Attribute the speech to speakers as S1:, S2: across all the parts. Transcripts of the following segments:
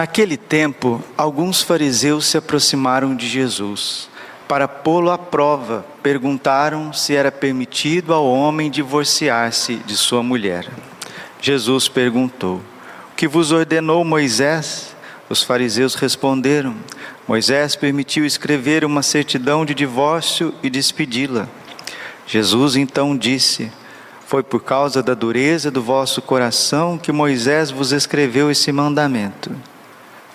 S1: Naquele tempo, alguns fariseus se aproximaram de Jesus. Para pô-lo à prova, perguntaram se era permitido ao homem divorciar-se de sua mulher. Jesus perguntou: O que vos ordenou Moisés? Os fariseus responderam: Moisés permitiu escrever uma certidão de divórcio e despedi-la. Jesus então disse: Foi por causa da dureza do vosso coração que Moisés vos escreveu esse mandamento.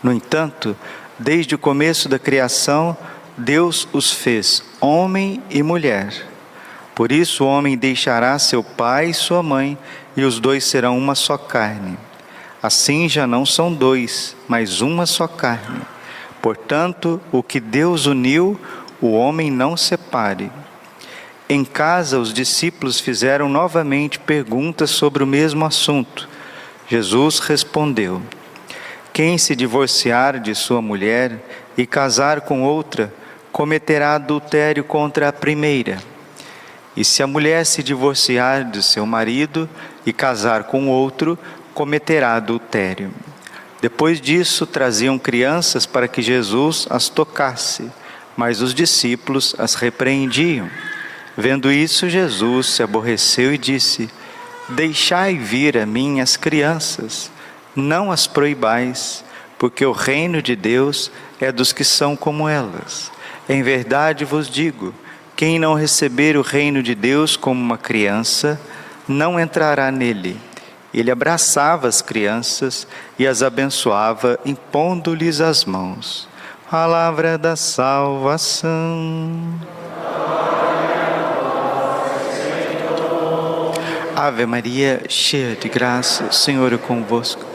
S1: No entanto, desde o começo da criação, Deus os fez homem e mulher. Por isso o homem deixará seu pai e sua mãe, e os dois serão uma só carne. Assim já não são dois, mas uma só carne. Portanto, o que Deus uniu, o homem não separe. Em casa, os discípulos fizeram novamente perguntas sobre o mesmo assunto. Jesus respondeu: quem se divorciar de sua mulher e casar com outra, cometerá adultério contra a primeira. E se a mulher se divorciar de seu marido e casar com outro, cometerá adultério. Depois disso, traziam crianças para que Jesus as tocasse, mas os discípulos as repreendiam. Vendo isso, Jesus se aborreceu e disse: Deixai vir a mim as crianças não as proibais, porque o reino de Deus é dos que são como elas. Em verdade vos digo: quem não receber o reino de Deus como uma criança, não entrará nele. Ele abraçava as crianças e as abençoava, impondo-lhes as mãos. Palavra da salvação. Ave Maria, cheia de graça, o Senhor é convosco.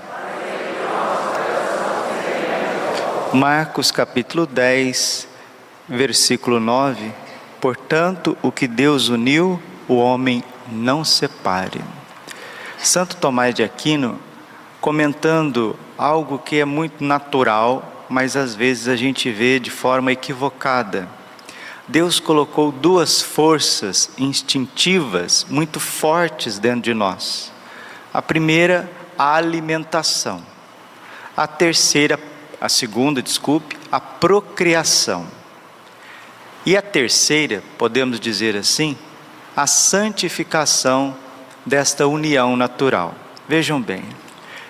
S1: Marcos capítulo 10, versículo 9. Portanto, o que Deus uniu, o homem não separe. Santo Tomás de Aquino, comentando algo que é muito natural, mas às vezes a gente vê de forma equivocada. Deus colocou duas forças instintivas muito fortes dentro de nós. A primeira, a alimentação. A terceira, a segunda, desculpe, a procriação. E a terceira, podemos dizer assim, a santificação desta união natural. Vejam bem,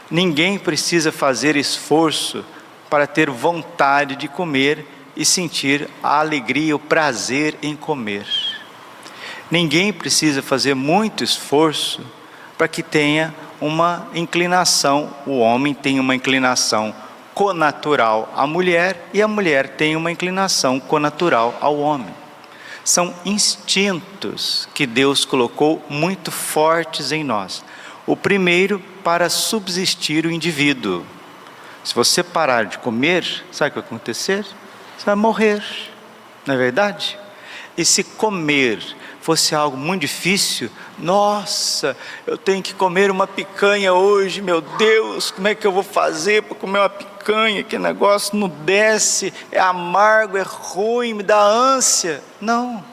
S1: ninguém precisa fazer esforço para ter vontade de comer e sentir a alegria, o prazer em comer. Ninguém precisa fazer muito esforço para que tenha uma inclinação, o homem tem uma inclinação conatural à mulher e a mulher tem uma inclinação conatural ao homem. São instintos que Deus colocou muito fortes em nós. O primeiro, para subsistir o indivíduo. Se você parar de comer, sabe o que vai acontecer? Você vai morrer, não é verdade? E se comer fosse algo muito difícil, nossa, eu tenho que comer uma picanha hoje, meu Deus, como é que eu vou fazer para comer uma picanha? Que negócio não desce, é amargo, é ruim, me dá ânsia. Não,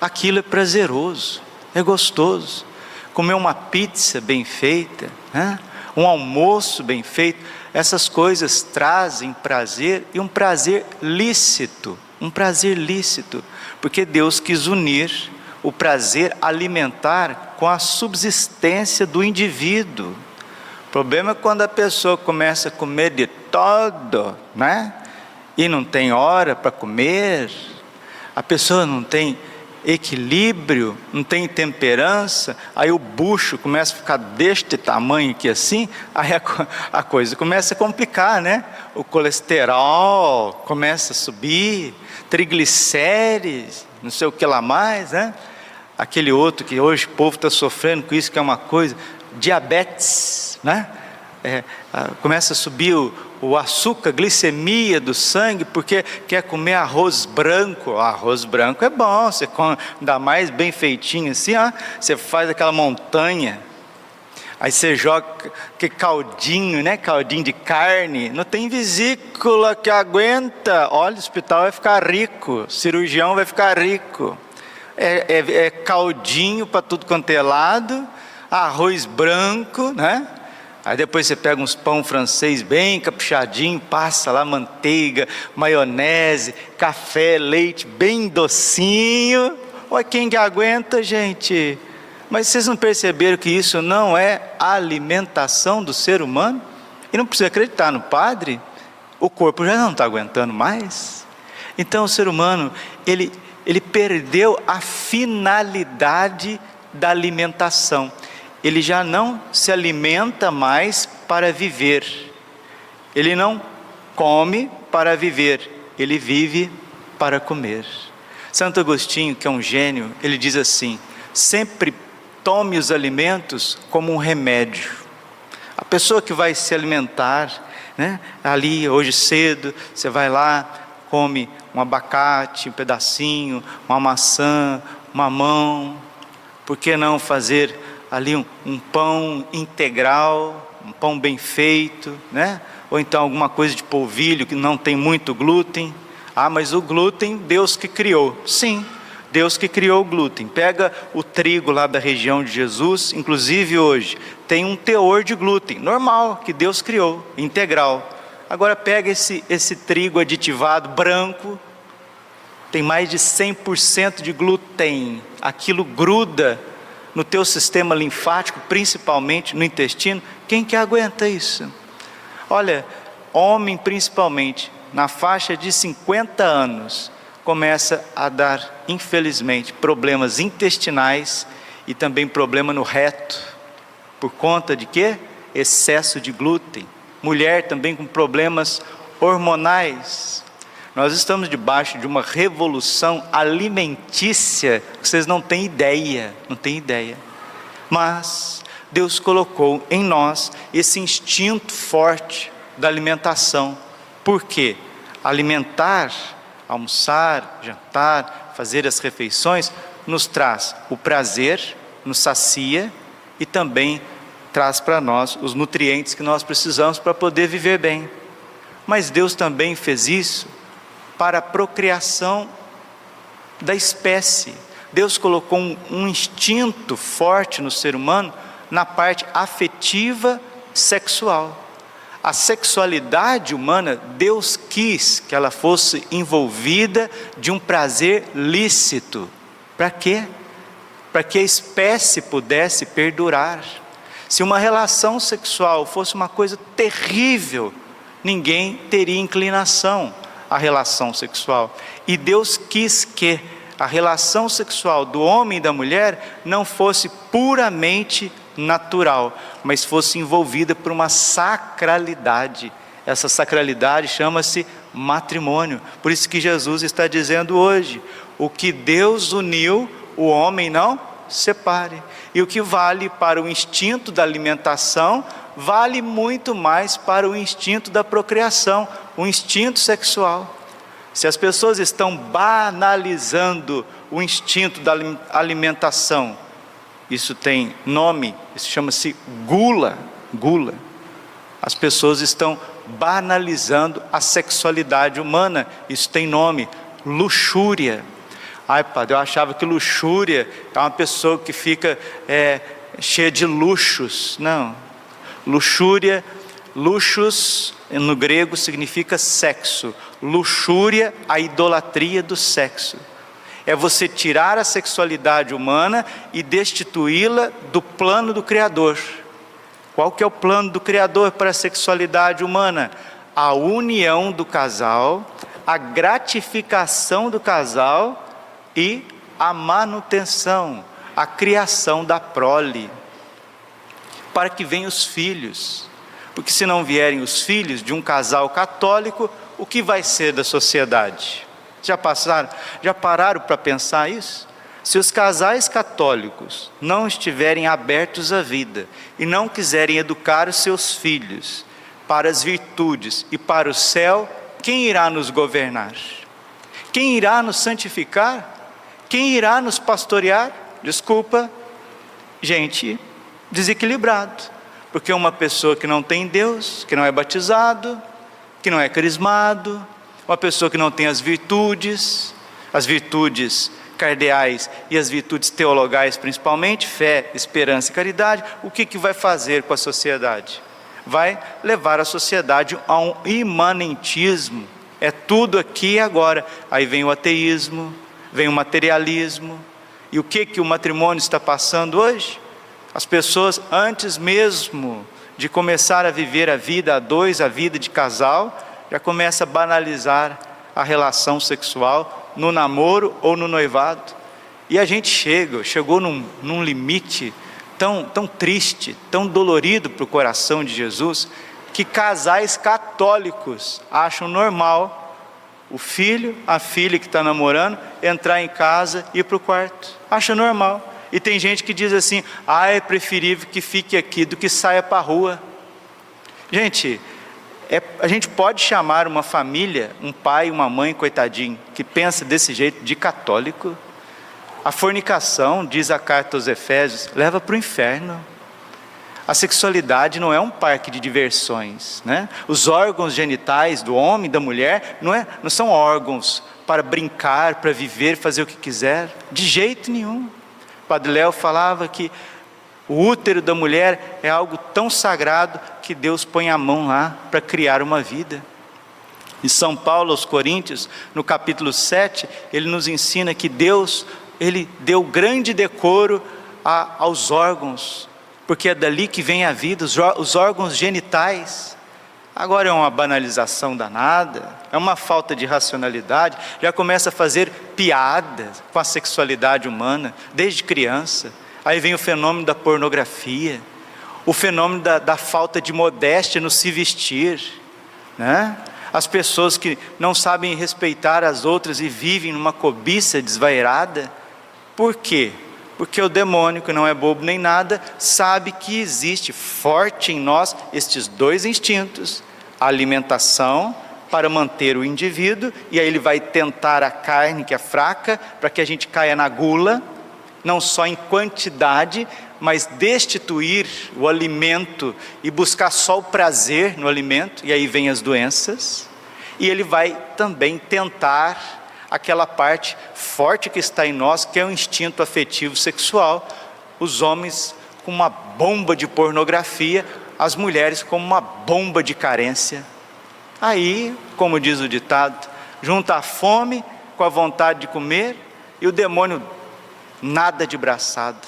S1: aquilo é prazeroso, é gostoso. Comer uma pizza bem feita, né? um almoço bem feito, essas coisas trazem prazer e um prazer lícito, um prazer lícito porque Deus quis unir o prazer alimentar com a subsistência do indivíduo. problema é quando a pessoa começa a comer de todo, né? E não tem hora para comer, a pessoa não tem equilíbrio, não tem temperança, aí o bucho começa a ficar deste tamanho aqui assim, aí a, a coisa começa a complicar, né? O colesterol começa a subir, triglicérides, não sei o que lá mais, né? Aquele outro que hoje o povo está sofrendo com isso, que é uma coisa, diabetes, né? É, começa a subir o, o açúcar, glicemia do sangue, porque quer comer arroz branco. arroz branco é bom, você come, dá mais bem feitinho assim, ó, você faz aquela montanha. Aí você joga que caldinho, né? Caldinho de carne. Não tem vesícula que aguenta. Olha, o hospital vai ficar rico, cirurgião vai ficar rico. É, é, é caldinho para tudo quanto é lado, arroz branco, né? Aí depois você pega uns pão francês bem caprichadinho, passa lá manteiga, maionese, café, leite bem docinho. Olha quem que aguenta, gente. Mas vocês não perceberam que isso não é alimentação do ser humano? E não precisa acreditar no padre, o corpo já não está aguentando mais. Então o ser humano, ele, ele perdeu a finalidade da alimentação ele já não se alimenta mais para viver, ele não come para viver, ele vive para comer. Santo Agostinho, que é um gênio, ele diz assim: sempre tome os alimentos como um remédio. A pessoa que vai se alimentar, né, ali hoje cedo, você vai lá, come um abacate, um pedacinho, uma maçã, uma mão, por que não fazer ali um, um pão integral, um pão bem feito, né? Ou então alguma coisa de polvilho que não tem muito glúten. Ah, mas o glúten Deus que criou. Sim, Deus que criou o glúten. Pega o trigo lá da região de Jesus, inclusive hoje, tem um teor de glúten, normal, que Deus criou, integral. Agora pega esse, esse trigo aditivado branco, tem mais de 100% de glúten, aquilo gruda no teu sistema linfático, principalmente no intestino, quem que aguenta isso? Olha, homem principalmente, na faixa de 50 anos, começa a dar, infelizmente, problemas intestinais e também problema no reto, por conta de quê? Excesso de glúten. Mulher também com problemas hormonais, nós estamos debaixo de uma revolução alimentícia que vocês não têm ideia, não têm ideia. Mas Deus colocou em nós esse instinto forte da alimentação. Por quê? Alimentar, almoçar, jantar, fazer as refeições nos traz o prazer, nos sacia e também traz para nós os nutrientes que nós precisamos para poder viver bem. Mas Deus também fez isso para a procriação da espécie. Deus colocou um, um instinto forte no ser humano na parte afetiva sexual. A sexualidade humana, Deus quis que ela fosse envolvida de um prazer lícito. Para quê? Para que a espécie pudesse perdurar. Se uma relação sexual fosse uma coisa terrível, ninguém teria inclinação a relação sexual. E Deus quis que a relação sexual do homem e da mulher não fosse puramente natural, mas fosse envolvida por uma sacralidade. Essa sacralidade chama-se matrimônio. Por isso que Jesus está dizendo hoje: o que Deus uniu, o homem não separe. E o que vale para o instinto da alimentação, vale muito mais para o instinto da procriação, o instinto sexual. Se as pessoas estão banalizando o instinto da alimentação, isso tem nome, isso chama-se gula, gula. As pessoas estão banalizando a sexualidade humana, isso tem nome, luxúria. Ai, padre, eu achava que luxúria é uma pessoa que fica é, cheia de luxos. Não, Luxúria, luxus no grego significa sexo. Luxúria, a idolatria do sexo. É você tirar a sexualidade humana e destituí-la do plano do Criador. Qual que é o plano do Criador para a sexualidade humana? A união do casal, a gratificação do casal e a manutenção, a criação da prole, para que venham os filhos. Porque se não vierem os filhos de um casal católico, o que vai ser da sociedade? Já passaram? Já pararam para pensar isso? Se os casais católicos não estiverem abertos à vida e não quiserem educar os seus filhos para as virtudes e para o céu, quem irá nos governar? Quem irá nos santificar? Quem irá nos pastorear? Desculpa, gente desequilibrado, porque uma pessoa que não tem Deus, que não é batizado, que não é carismado, uma pessoa que não tem as virtudes, as virtudes cardeais e as virtudes teologais principalmente, fé, esperança e caridade, o que, que vai fazer com a sociedade? Vai levar a sociedade a um imanentismo, é tudo aqui e agora. Aí vem o ateísmo, vem o materialismo, e o que, que o matrimônio está passando hoje? As pessoas, antes mesmo de começar a viver a vida a dois, a vida de casal, já começa a banalizar a relação sexual no namoro ou no noivado. E a gente chega, chegou num, num limite tão, tão triste, tão dolorido para o coração de Jesus, que casais católicos acham normal o filho, a filha que está namorando, entrar em casa e ir para o quarto. Acha normal. E tem gente que diz assim: ah, é preferível que fique aqui do que saia para a rua. Gente, é, a gente pode chamar uma família, um pai, uma mãe, coitadinho, que pensa desse jeito, de católico? A fornicação, diz a carta aos Efésios, leva para o inferno. A sexualidade não é um parque de diversões, né? Os órgãos genitais do homem, da mulher, não, é, não são órgãos para brincar, para viver, fazer o que quiser, de jeito nenhum. O Padre Léo falava que o útero da mulher é algo tão sagrado que Deus põe a mão lá para criar uma vida. Em São Paulo aos Coríntios, no capítulo 7, ele nos ensina que Deus, ele deu grande decoro a, aos órgãos, porque é dali que vem a vida, os, os órgãos genitais. Agora é uma banalização danada, é uma falta de racionalidade, já começa a fazer piadas com a sexualidade humana desde criança. Aí vem o fenômeno da pornografia, o fenômeno da, da falta de modéstia no se vestir, né? As pessoas que não sabem respeitar as outras e vivem numa cobiça desvairada. Por quê? Porque o demônio, que não é bobo nem nada, sabe que existe forte em nós estes dois instintos: a alimentação para manter o indivíduo, e aí ele vai tentar a carne que é fraca, para que a gente caia na gula, não só em quantidade, mas destituir o alimento e buscar só o prazer no alimento, e aí vem as doenças. E ele vai também tentar aquela parte forte que está em nós, que é o instinto afetivo sexual. Os homens com uma bomba de pornografia, as mulheres com uma bomba de carência. Aí, como diz o ditado, junta a fome com a vontade de comer e o demônio nada de braçada.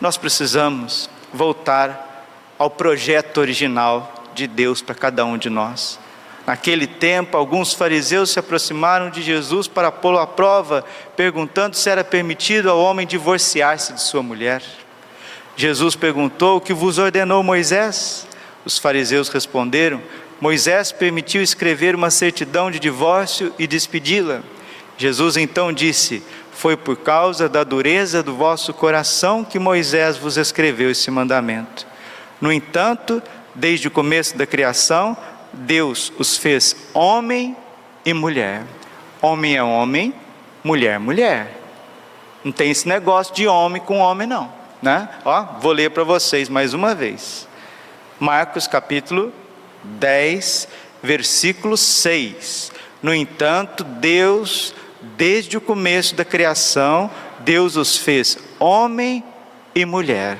S1: Nós precisamos voltar ao projeto original de Deus para cada um de nós. Naquele tempo, alguns fariseus se aproximaram de Jesus para pô-lo à prova, perguntando se era permitido ao homem divorciar-se de sua mulher. Jesus perguntou: O que vos ordenou Moisés? Os fariseus responderam: Moisés permitiu escrever uma certidão de divórcio e despedi-la. Jesus então disse: foi por causa da dureza do vosso coração que Moisés vos escreveu esse mandamento. No entanto, desde o começo da criação, Deus os fez homem e mulher. Homem é homem, mulher, mulher. Não tem esse negócio de homem com homem, não. Né? Ó, vou ler para vocês mais uma vez. Marcos capítulo 10, versículo 6. No entanto, Deus desde o começo da criação, Deus os fez homem e mulher.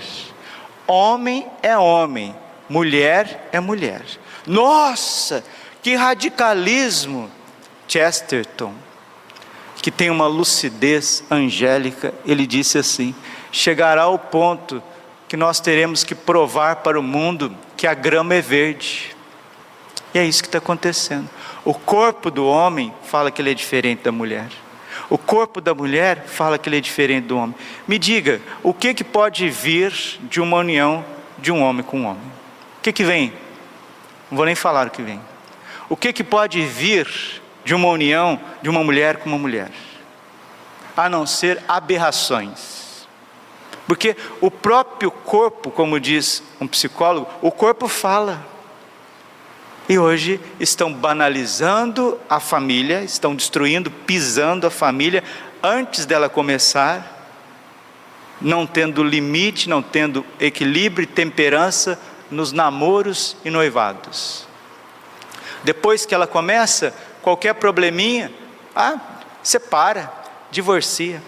S1: Homem é homem, mulher é mulher. Nossa, que radicalismo! Chesterton, que tem uma lucidez angélica, ele disse assim: chegará ao ponto que nós teremos que provar para o mundo que a grama é verde. E é isso que está acontecendo. O corpo do homem fala que ele é diferente da mulher. O corpo da mulher fala que ele é diferente do homem. Me diga, o que, que pode vir de uma união de um homem com um homem? O que, que vem? Não vou nem falar o que vem. O que, que pode vir de uma união de uma mulher com uma mulher? A não ser aberrações. Porque o próprio corpo, como diz um psicólogo, o corpo fala. E hoje estão banalizando a família, estão destruindo, pisando a família antes dela começar, não tendo limite, não tendo equilíbrio e temperança nos namoros e noivados. Depois que ela começa, qualquer probleminha, ah, separa, divorcia.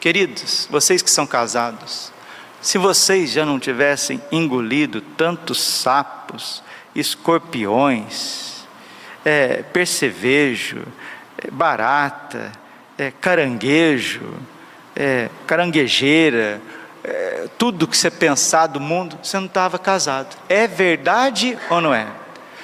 S1: Queridos, vocês que são casados, se vocês já não tivessem engolido tantos sapos, escorpiões, é, percevejo, é, barata, é, caranguejo, é, caranguejeira, é, tudo que você pensar do mundo, você não estava casado. É verdade ou não é?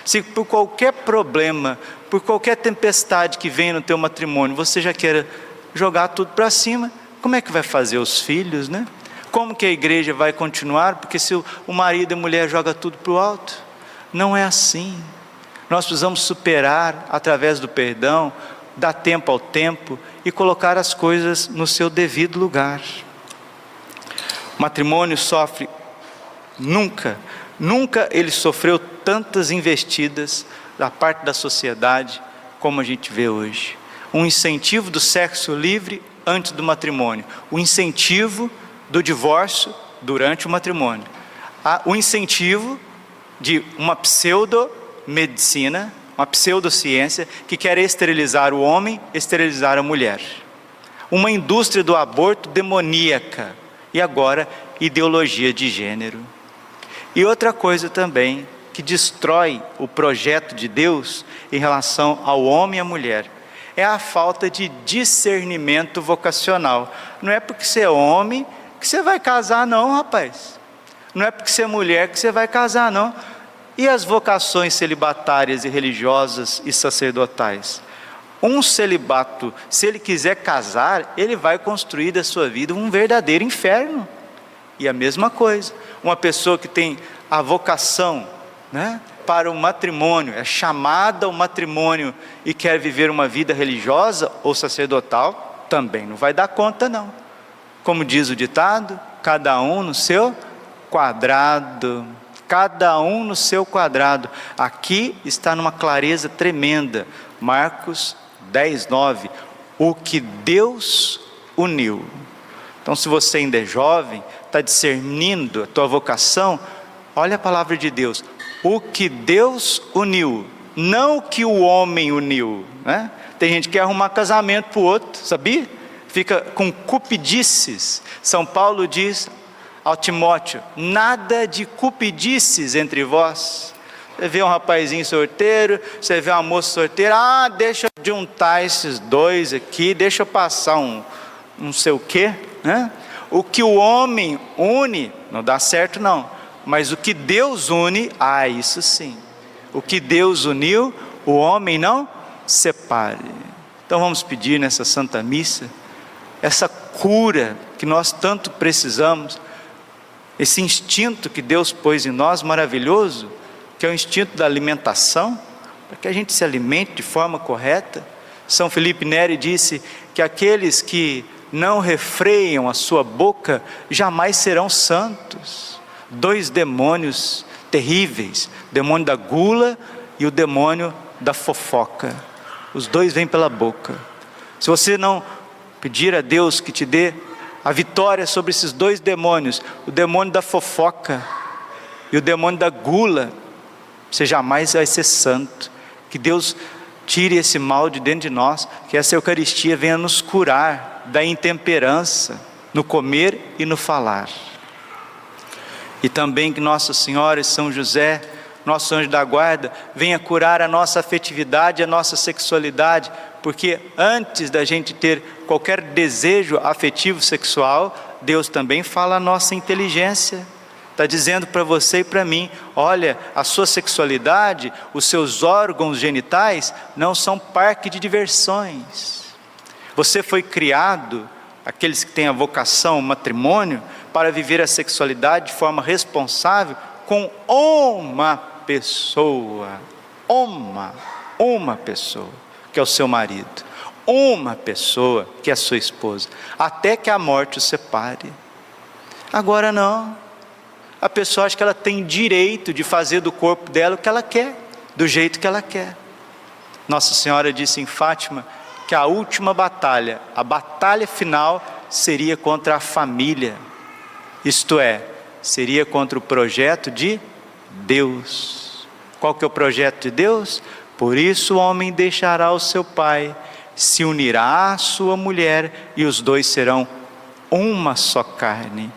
S1: Se por qualquer problema, por qualquer tempestade que venha no teu matrimônio, você já quer jogar tudo para cima, como é que vai fazer os filhos, né? Como que a igreja vai continuar? Porque se o marido e a mulher joga tudo para o alto, não é assim. Nós precisamos superar através do perdão, dar tempo ao tempo e colocar as coisas no seu devido lugar. O matrimônio sofre nunca, nunca ele sofreu tantas investidas da parte da sociedade como a gente vê hoje. Um incentivo do sexo livre antes do matrimônio, o incentivo do divórcio durante o matrimônio, o incentivo de uma pseudo-medicina, uma pseudociência que quer esterilizar o homem, esterilizar a mulher. Uma indústria do aborto demoníaca e agora ideologia de gênero. E outra coisa também que destrói o projeto de Deus em relação ao homem e à mulher é a falta de discernimento vocacional. Não é porque você é homem que você vai casar, não, rapaz. Não é porque você é mulher que você vai casar, não. E as vocações celibatárias e religiosas e sacerdotais? Um celibato, se ele quiser casar, ele vai construir da sua vida um verdadeiro inferno. E a mesma coisa, uma pessoa que tem a vocação né, para o matrimônio, é chamada ao matrimônio e quer viver uma vida religiosa ou sacerdotal, também não vai dar conta, não. Como diz o ditado, cada um no seu quadrado, cada um no seu quadrado. Aqui está numa clareza tremenda. Marcos 10, 9. O que Deus uniu. Então, se você ainda é jovem, está discernindo a tua vocação, olha a palavra de Deus. O que Deus uniu, não o que o homem uniu. Né? Tem gente que quer arrumar casamento para o outro, sabia? Fica com cupidices. São Paulo diz: ao Timóteo: nada de cupidices entre vós. Você vê um rapazinho sorteiro, você vê uma moça sorteira, ah, deixa eu juntar esses dois aqui, deixa eu passar um não sei o quê, né? O que o homem une, não dá certo não, mas o que Deus une, ah, isso sim. O que Deus uniu, o homem não separe. Então vamos pedir nessa Santa Missa essa cura que nós tanto precisamos esse instinto que Deus pôs em nós, maravilhoso, que é o instinto da alimentação, para que a gente se alimente de forma correta. São Felipe Neri disse que aqueles que não refreiam a sua boca jamais serão santos. Dois demônios terríveis: o demônio da gula e o demônio da fofoca. Os dois vêm pela boca. Se você não pedir a Deus que te dê a vitória sobre esses dois demônios, o demônio da fofoca e o demônio da gula, você jamais vai ser santo. Que Deus tire esse mal de dentro de nós, que essa Eucaristia venha nos curar da intemperança no comer e no falar. E também que Nossa Senhora e São José, nosso anjo da guarda, venha curar a nossa afetividade, a nossa sexualidade, porque antes da gente ter qualquer desejo afetivo sexual, Deus também fala a nossa inteligência. está dizendo para você e para mim: olha, a sua sexualidade, os seus órgãos genitais não são parque de diversões. Você foi criado, aqueles que têm a vocação, o matrimônio, para viver a sexualidade de forma responsável com uma pessoa. Uma, uma pessoa, que é o seu marido. Uma pessoa, que é a sua esposa. Até que a morte o separe. Agora não. A pessoa acha que ela tem direito de fazer do corpo dela o que ela quer, do jeito que ela quer. Nossa Senhora disse em Fátima que a última batalha, a batalha final, seria contra a família, isto é, seria contra o projeto de Deus. Qual que é o projeto de Deus? Por isso o homem deixará o seu pai, se unirá à sua mulher e os dois serão uma só carne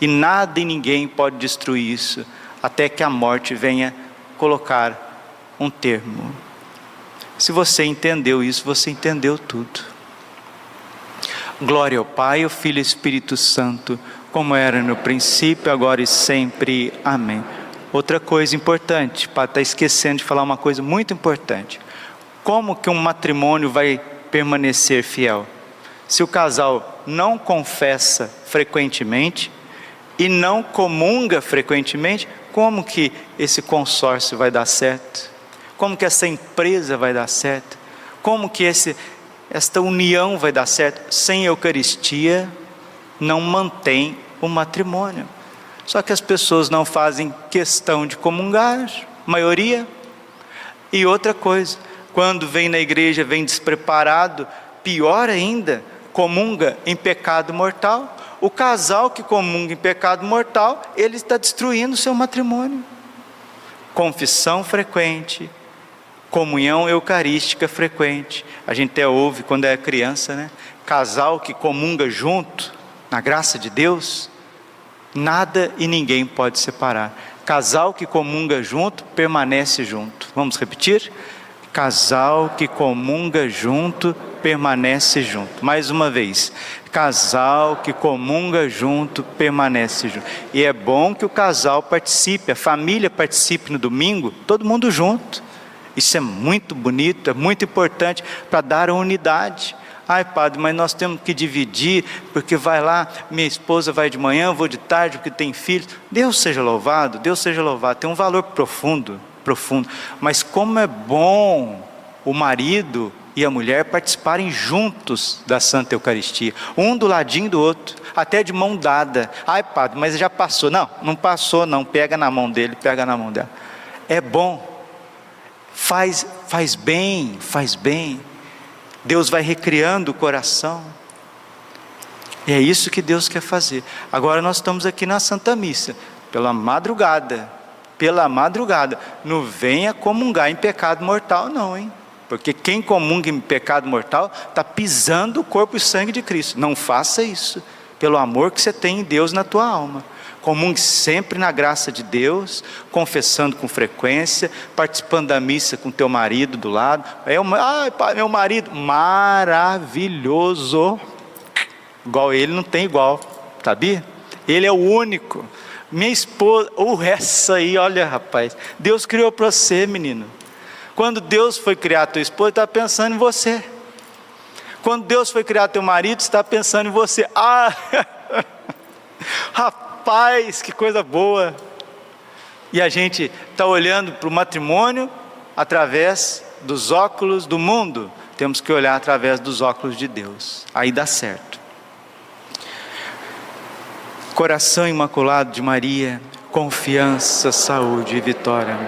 S1: e nada e ninguém pode destruir isso, até que a morte venha colocar um termo. Se você entendeu isso, você entendeu tudo. Glória ao Pai, ao Filho e ao Espírito Santo, como era no princípio, agora e sempre. Amém. Outra coisa importante, para estar tá esquecendo de falar uma coisa muito importante. Como que um matrimônio vai permanecer fiel? Se o casal não confessa frequentemente, e não comunga frequentemente, como que esse consórcio vai dar certo? Como que essa empresa vai dar certo? Como que esse, esta união vai dar certo? Sem Eucaristia, não mantém o matrimônio. Só que as pessoas não fazem questão de comungar, maioria. E outra coisa, quando vem na igreja, vem despreparado, pior ainda, comunga em pecado mortal o casal que comunga em pecado mortal, ele está destruindo o seu matrimônio. Confissão frequente, comunhão eucarística frequente. A gente até ouve quando é criança, né? Casal que comunga junto, na graça de Deus, nada e ninguém pode separar. Casal que comunga junto, permanece junto. Vamos repetir? Casal que comunga junto, permanece junto. Mais uma vez, casal que comunga junto, permanece junto. E é bom que o casal participe, a família participe no domingo, todo mundo junto. Isso é muito bonito, é muito importante para dar unidade. Ai, padre, mas nós temos que dividir, porque vai lá, minha esposa vai de manhã, eu vou de tarde, porque tem filhos. Deus seja louvado, Deus seja louvado. Tem um valor profundo, profundo. Mas como é bom o marido e a mulher participarem juntos da Santa Eucaristia, um do ladinho do outro, até de mão dada. Ai, padre, mas já passou. Não, não passou, não. Pega na mão dele, pega na mão dela. É bom, faz, faz bem, faz bem. Deus vai recriando o coração. E é isso que Deus quer fazer. Agora nós estamos aqui na Santa Missa, pela madrugada. Pela madrugada. Não venha comungar em pecado mortal, não, hein? Porque quem comunga em pecado mortal está pisando o corpo e sangue de Cristo. Não faça isso, pelo amor que você tem em Deus na tua alma. Comungue sempre na graça de Deus, confessando com frequência, participando da missa com teu marido do lado. É ai, pai, meu marido, maravilhoso. Igual ele não tem igual, sabia? Ele é o único. Minha esposa, uh, essa aí, olha rapaz, Deus criou para você, menino. Quando Deus foi criar tua esposa, está pensando em você. Quando Deus foi criar teu marido, está pensando em você. Ah, rapaz, que coisa boa. E a gente está olhando para o matrimônio através dos óculos do mundo. Temos que olhar através dos óculos de Deus. Aí dá certo. Coração imaculado de Maria, confiança, saúde e vitória.